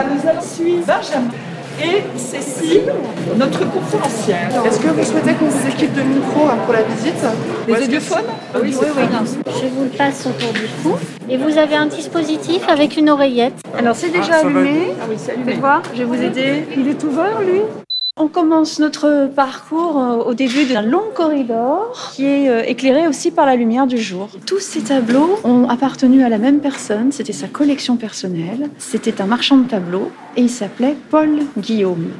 Voilà, nous allons suivre Benjamin et Cécile, notre conférencière. Est-ce que vous souhaitez qu'on vous équipe de micro hein, pour la visite? Les audiophones Oui, oui, Je vous le passe autour du cou. Et vous avez un dispositif avec une oreillette. Alors c'est déjà allumé. Ah oui, c'est Faites allumé. voir, je vais vous aider. Il est ouvert lui? On commence notre parcours euh, au début d'un long corridor qui est euh, éclairé aussi par la lumière du jour. Tous ces tableaux ont appartenu à la même personne, c'était sa collection personnelle. C'était un marchand de tableaux et il s'appelait Paul Guillaume.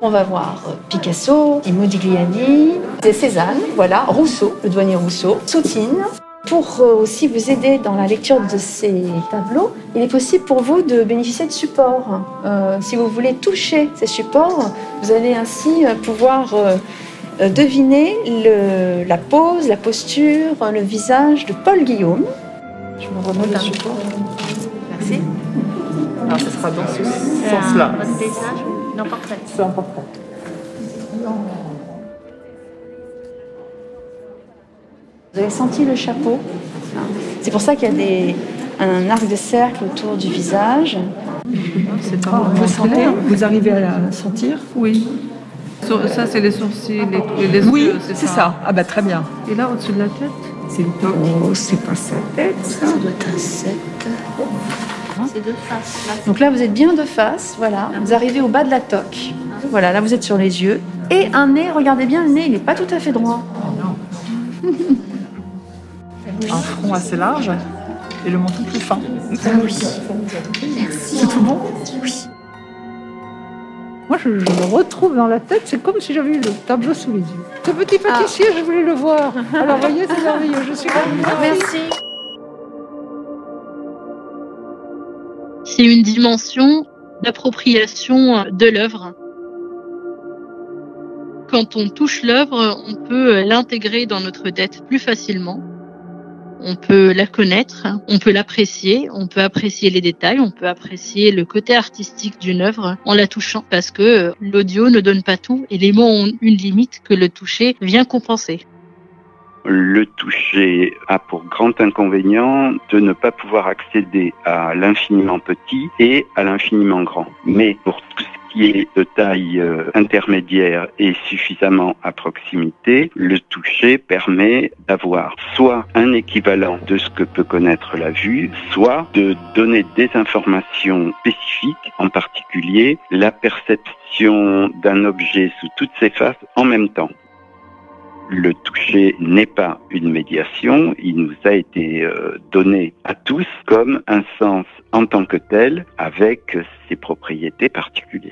On va voir Picasso, Modigliani, Cézanne, voilà, Rousseau, le douanier Rousseau, Soutine. Pour euh, aussi vous aider dans la lecture de ces tableaux, il est possible pour vous de bénéficier de supports. Euh, si vous voulez toucher ces supports, vous allez ainsi euh, pouvoir euh, deviner le- la pose, la posture, le visage de Paul Guillaume. Je me remets le support. Merci. Alors, ce sera dans ce sens-là. Votre paysage ou n'importe quoi. C'est important. Vous avez senti le chapeau hein C'est pour ça qu'il y a des, un arc de cercle autour du visage. C'est pas Vous sentez. Vous arrivez à la sentir Oui. Ça, c'est les sourcils, les, les Oui, c'est ça. Ah bah très bien. Et là, au-dessus de la tête C'est oh, c'est pas sa tête, ça. Ça doit être un 7. C'est de face. Là, Donc là, vous êtes bien de face, voilà. Vous arrivez au bas de la toque. Voilà, là, vous êtes sur les yeux. Et un nez, regardez bien, le nez, il n'est pas tout à fait droit. Un front assez large et le menton plus fin. Ah oui. C'est tout bon? Moi, je, je le retrouve dans la tête, c'est comme si j'avais eu le tableau sous les yeux. Ce petit pâtissier, je voulais le voir. Alors, voyez, c'est merveilleux. Je suis ravie. Merci. c'est une dimension d'appropriation de l'œuvre. Quand on touche l'œuvre, on peut l'intégrer dans notre tête plus facilement. On peut la connaître, on peut l'apprécier, on peut apprécier les détails, on peut apprécier le côté artistique d'une œuvre en la touchant parce que l'audio ne donne pas tout et les mots ont une limite que le toucher vient compenser. Le toucher a pour grand inconvénient de ne pas pouvoir accéder à l'infiniment petit et à l'infiniment grand. Mais pour est de taille euh, intermédiaire et suffisamment à proximité, le toucher permet d'avoir soit un équivalent de ce que peut connaître la vue, soit de donner des informations spécifiques, en particulier la perception d'un objet sous toutes ses faces en même temps le toucher n'est pas une médiation, il nous a été euh, donné à tous comme un sens en tant que tel avec ses propriétés particulières.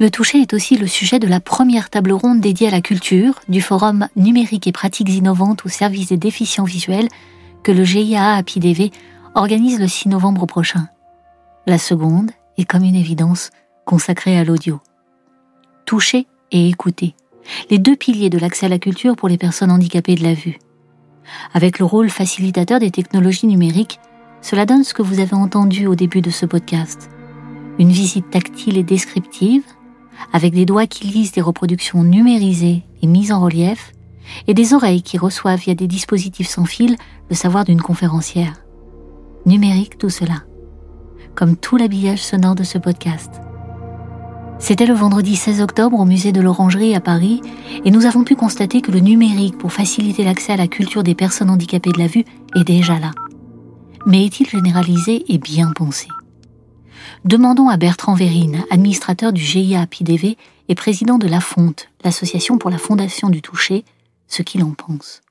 Le toucher est aussi le sujet de la première table ronde dédiée à la culture du forum Numérique et pratiques innovantes au service des déficients visuels que le GIA APIDV organise le 6 novembre prochain. La seconde est comme une évidence consacrée à l'audio. Toucher et écouter, les deux piliers de l'accès à la culture pour les personnes handicapées de la vue. Avec le rôle facilitateur des technologies numériques, cela donne ce que vous avez entendu au début de ce podcast. Une visite tactile et descriptive, avec des doigts qui lisent des reproductions numérisées et mises en relief, et des oreilles qui reçoivent via des dispositifs sans fil le savoir d'une conférencière. Numérique tout cela, comme tout l'habillage sonore de ce podcast. C'était le vendredi 16 octobre au musée de l'Orangerie à Paris et nous avons pu constater que le numérique pour faciliter l'accès à la culture des personnes handicapées de la vue est déjà là. Mais est-il généralisé et bien pensé? Demandons à Bertrand Vérine, administrateur du GIA PIDV et président de la Fonte, l'association pour la fondation du toucher, ce qu'il en pense.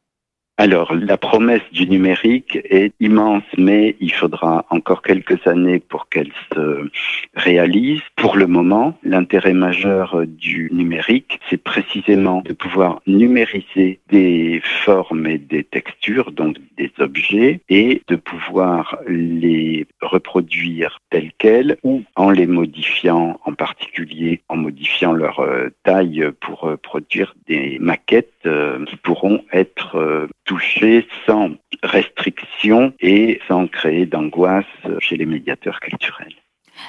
Alors, la promesse du numérique est immense, mais il faudra encore quelques années pour qu'elle se réalise. Pour le moment, l'intérêt majeur du numérique, c'est précisément de pouvoir numériser des formes et des textures, donc des objets, et de pouvoir les reproduire tels quels ou en les modifiant, en particulier en modifiant leur euh, taille pour euh, produire des maquettes euh, qui pourront être touchées sans restriction et sans créer d'angoisse chez les médiateurs culturels.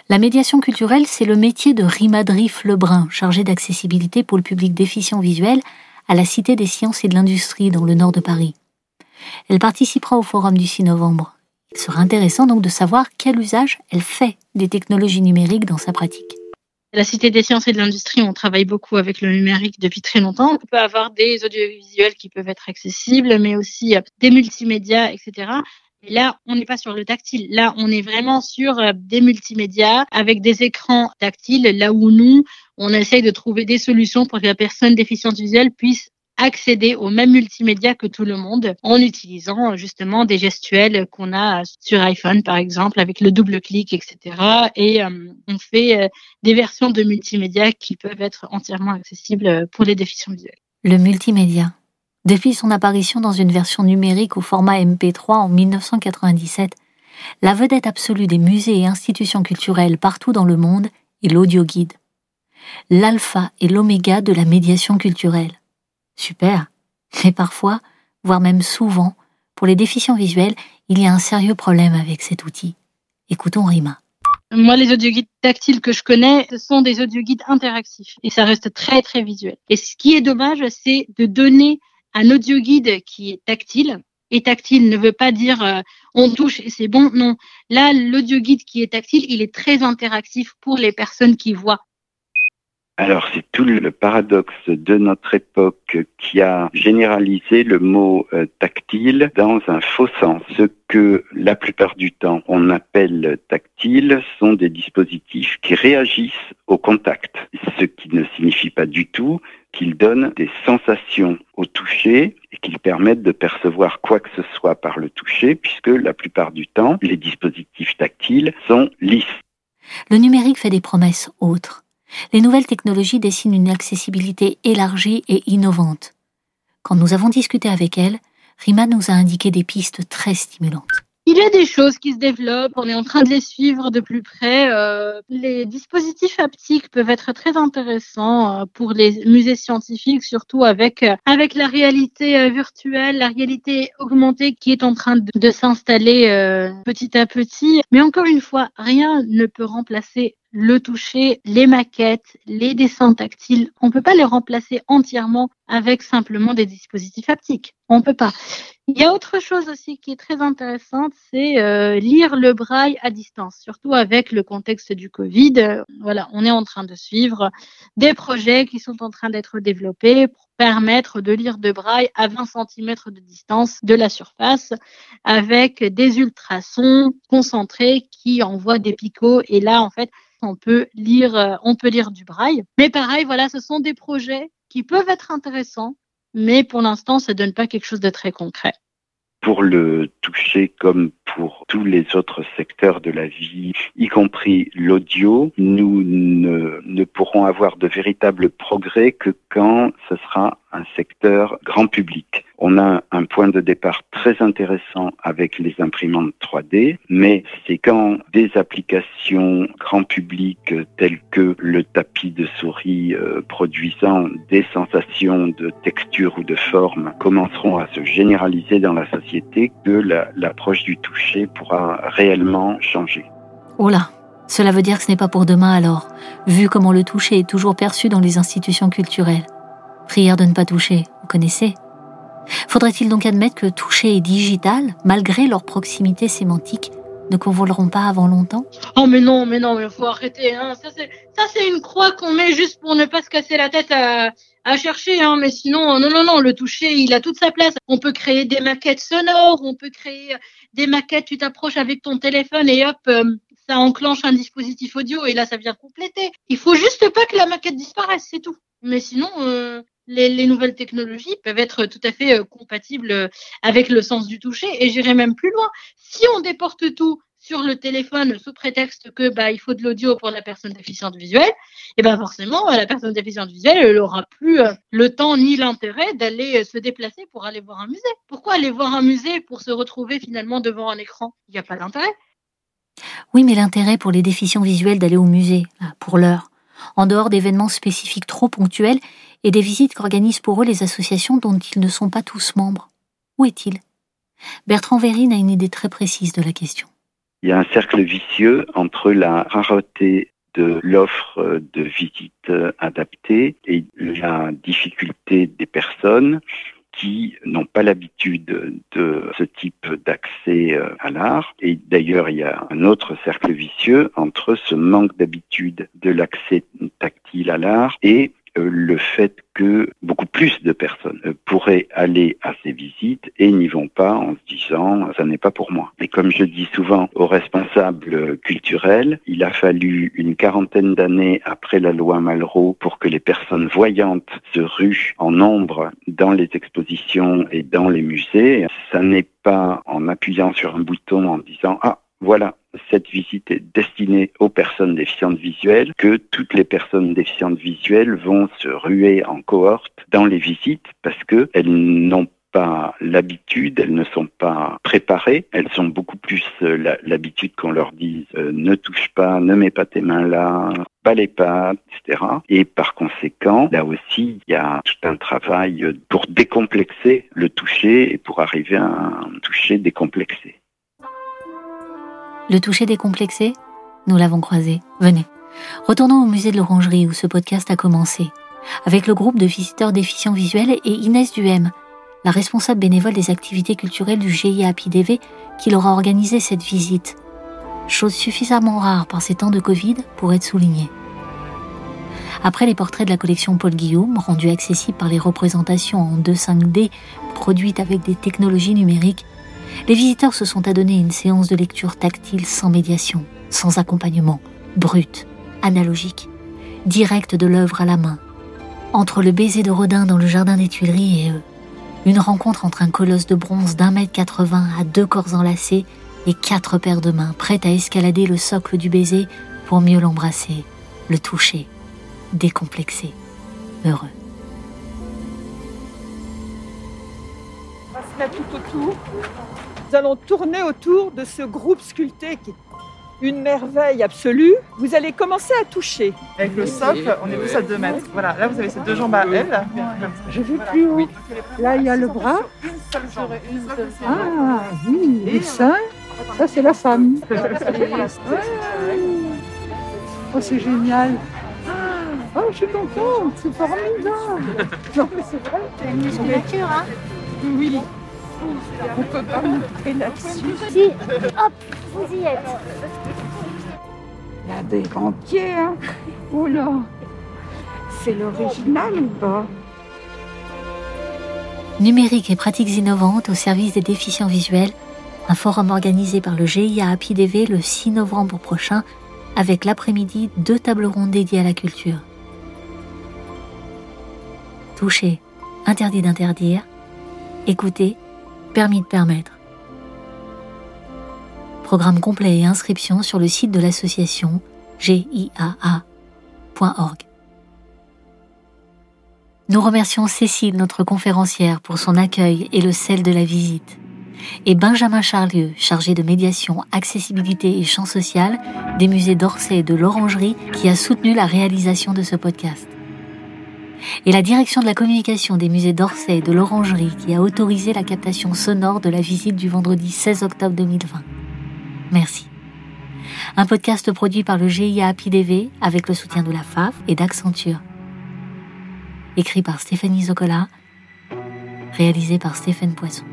La médiation culturelle, c'est le métier de Rimadrif Lebrun, chargé d'accessibilité pour le public déficient visuel à la Cité des sciences et de l'industrie dans le nord de Paris. Elle participera au forum du 6 novembre. Il sera intéressant donc de savoir quel usage elle fait des technologies numériques dans sa pratique. La Cité des sciences et de l'industrie, on travaille beaucoup avec le numérique depuis très longtemps. On peut avoir des audiovisuels qui peuvent être accessibles, mais aussi euh, des multimédias, etc. Et là, on n'est pas sur le tactile. Là, on est vraiment sur euh, des multimédias avec des écrans tactiles, là où nous, on essaye de trouver des solutions pour que la personne déficiente visuelle puisse accéder au même multimédia que tout le monde en utilisant justement des gestuels qu'on a sur iPhone par exemple avec le double clic etc. Et euh, on fait euh, des versions de multimédia qui peuvent être entièrement accessibles pour les déficients visuels. Le multimédia. Depuis son apparition dans une version numérique au format MP3 en 1997, la vedette absolue des musées et institutions culturelles partout dans le monde est l'audio guide. L'alpha et l'oméga de la médiation culturelle. Super. Mais parfois, voire même souvent, pour les déficients visuels, il y a un sérieux problème avec cet outil. Écoutons Rima. Moi, les audioguides tactiles que je connais, ce sont des audioguides interactifs et ça reste très très visuel. Et ce qui est dommage, c'est de donner un audioguide qui est tactile. Et tactile ne veut pas dire euh, on touche et c'est bon. Non. Là, l'audioguide qui est tactile, il est très interactif pour les personnes qui voient. Alors c'est tout le paradoxe de notre époque qui a généralisé le mot euh, tactile dans un faux sens. Ce que la plupart du temps on appelle tactile sont des dispositifs qui réagissent au contact, ce qui ne signifie pas du tout qu'ils donnent des sensations au toucher et qu'ils permettent de percevoir quoi que ce soit par le toucher, puisque la plupart du temps, les dispositifs tactiles sont lisses. Le numérique fait des promesses autres les nouvelles technologies dessinent une accessibilité élargie et innovante. Quand nous avons discuté avec elle, Rima nous a indiqué des pistes très stimulantes. Il y a des choses qui se développent, on est en train de les suivre de plus près. Euh, les dispositifs haptiques peuvent être très intéressants euh, pour les musées scientifiques, surtout avec euh, avec la réalité virtuelle, la réalité augmentée qui est en train de, s'installer petit à petit. Mais encore une fois, rien ne peut remplacer le toucher, les maquettes, les dessins tactiles, on peut pas les remplacer entièrement avec simplement des dispositifs haptiques. On peut pas. Il y a autre chose aussi qui est très intéressante, c'est euh, lire le braille à distance, surtout avec le contexte du Covid. voilà, on est en train de suivre des projets qui sont en train d'être développés pour permettre de lire de braille à 20 cm de distance de la surface avec des ultrasons concentrés qui envoient des picots. Et là, en fait, on peut lire, euh, on peut lire du braille. Mais pareil, voilà, ce sont des projets qui peuvent être intéressants, mais pour l'instant, ça donne pas quelque chose de très concret. Pour le toucher comme pour tous les autres secteurs de la vie, y compris l'audio, nous ne, ne pourrons avoir de véritables progrès que quand ce sera un secteur grand public. On a un point de départ très intéressant avec les imprimantes 3D, mais c'est quand des applications grand public telles que le tapis de souris euh, produisant des sensations de texture ou de forme commenceront à se généraliser dans la société que l'approche du toucher pourra réellement changer. Oh là, cela veut dire que ce n'est pas pour demain alors, vu comment le toucher est toujours perçu dans les institutions culturelles. Prière de ne pas toucher, vous connaissez Faudrait-il donc admettre que toucher est digital, malgré leur proximité sémantique ne convoleront pas avant longtemps? Oh mais non, mais non, mais faut arrêter. Hein. Ça c'est une croix qu'on met juste pour ne pas se casser la tête à, chercher. Hein. Mais sinon, non, non, non, le toucher, il a toute sa place. On peut créer des maquettes sonores, on peut créer des maquettes. Tu t'approches avec ton téléphone et hop, euh, ça enclenche un dispositif audio et là ça vient compléter. Il faut juste pas que la maquette disparaisse, c'est tout. Mais sinon, euh, les, nouvelles technologies peuvent être tout à fait euh, compatibles euh, avec le sens du toucher. Et j'irai même plus loin. Si on déporte tout sur le téléphone sous prétexte que bah il faut de l'audio pour la personne déficiente visuelle, et eh ben forcément la personne déficiente visuelle elle aura plus euh, le temps ni l'intérêt d'aller se déplacer pour aller voir un musée. Pourquoi aller voir un musée pour se retrouver finalement devant un écran? Il n'y a pas d'intérêt. Oui, mais l'intérêt pour les déficients visuels d'aller au musée, pour l'heure, en dehors d'événements spécifiques trop ponctuels et des visites qu'organisent pour eux les associations dont ils ne sont pas tous membres. Où est-il? Bertrand Vérine a une idée très précise de la question. Il y a un cercle vicieux entre la rareté de l'offre de visites adaptées et la difficulté des personnes n'ont pas l'habitude de ce type d'accès euh, à l'art. Et d'ailleurs, il y a un autre cercle vicieux entre ce manque d'habitude de l'accès tactile à l'art et le fait que beaucoup plus de personnes euh, pourraient aller à ces visites et n'y vont pas en se disant ça n'est pas pour moi. Et comme je dis souvent aux responsables culturels, il a fallu une quarantaine d'années après la loi Malraux pour que les personnes voyantes se ruent en nombre dans les expositions et dans les musées. Ça n'est pas en appuyant sur un bouton en disant ah voilà, cette visite est destinée aux personnes déficientes visuelles, que toutes les personnes déficientes visuelles vont se ruer en cohorte dans les visites parce qu'elles n'ont pas l'habitude, elles ne sont pas préparées, elles ont beaucoup plus euh, l'habitude qu'on leur dise euh, ne touche pas, ne mets pas tes mains là, pas les pattes, etc. Et par conséquent, là aussi, il y a tout un travail pour décomplexer le toucher et pour arriver à un toucher décomplexé. Le toucher décomplexé Nous l'avons croisé. Venez. Retournons au musée de l'Orangerie où ce podcast a commencé, avec le groupe de visiteurs déficients visuels et Inès Duhem, la responsable bénévole des activités culturelles du GIA PIDV qui leur a organisé cette visite. Chose suffisamment rare par ces temps de Covid pour être soulignée. Après les portraits de la collection Paul Guillaume, rendus accessibles par les représentations en 2.5D produites avec des technologies numériques, les visiteurs se sont adonnés à une séance de lecture tactile sans médiation, sans accompagnement, brute, analogique, directe de l'œuvre à la main. Entre le baiser de Rodin dans le jardin des Tuileries et eux, une rencontre entre un colosse de bronze d'un mètre quatre-vingts à deux corps enlacés et quatre paires de mains prêtes à escalader le socle du baiser pour mieux l'embrasser, le toucher, décomplexé, heureux. Tout autour. Nous allons tourner autour de ce groupe sculpté qui est une merveille absolue. Vous allez commencer à toucher. Avec le socle, on est plus à 2 mètres. Voilà, là vous avez ces deux jambes à elle. Je vais plus haut. Là, il y a le bras. Ah oui, les seins. Ça, c'est la femme. Oh, c'est génial. Oh, je suis contente, c'est formidable. Non, mais c'est vrai. C'est une musculature, hein Oui. On peut pas montrer là-dessus. Si, hop, vous y êtes. Il y a des grands pieds, hein. Oh là. C'est l'original ou pas? Numérique et pratiques innovantes au service des déficients visuels, un forum organisé par le GIA APIDV le 6 novembre prochain avec l'après-midi deux tables rondes dédiées à la culture. Toucher, interdit d'interdire, écouter, permis de permettre. Programme complet et inscription sur le site de l'association giaa.org. Nous remercions Cécile, notre conférencière, pour son accueil et le sel de la visite, et Benjamin Charlieu, chargé de médiation, accessibilité et champ social des musées d'Orsay et de l'Orangerie, qui a soutenu la réalisation de ce podcast et la direction de la communication des musées d'Orsay et de l'Orangerie qui a autorisé la captation sonore de la visite du vendredi 16 octobre 2020. Merci. Un podcast produit par le GIA avec le soutien de la FAF et d'Accenture. Écrit par Stéphanie Zocola, réalisé par Stéphane Poisson.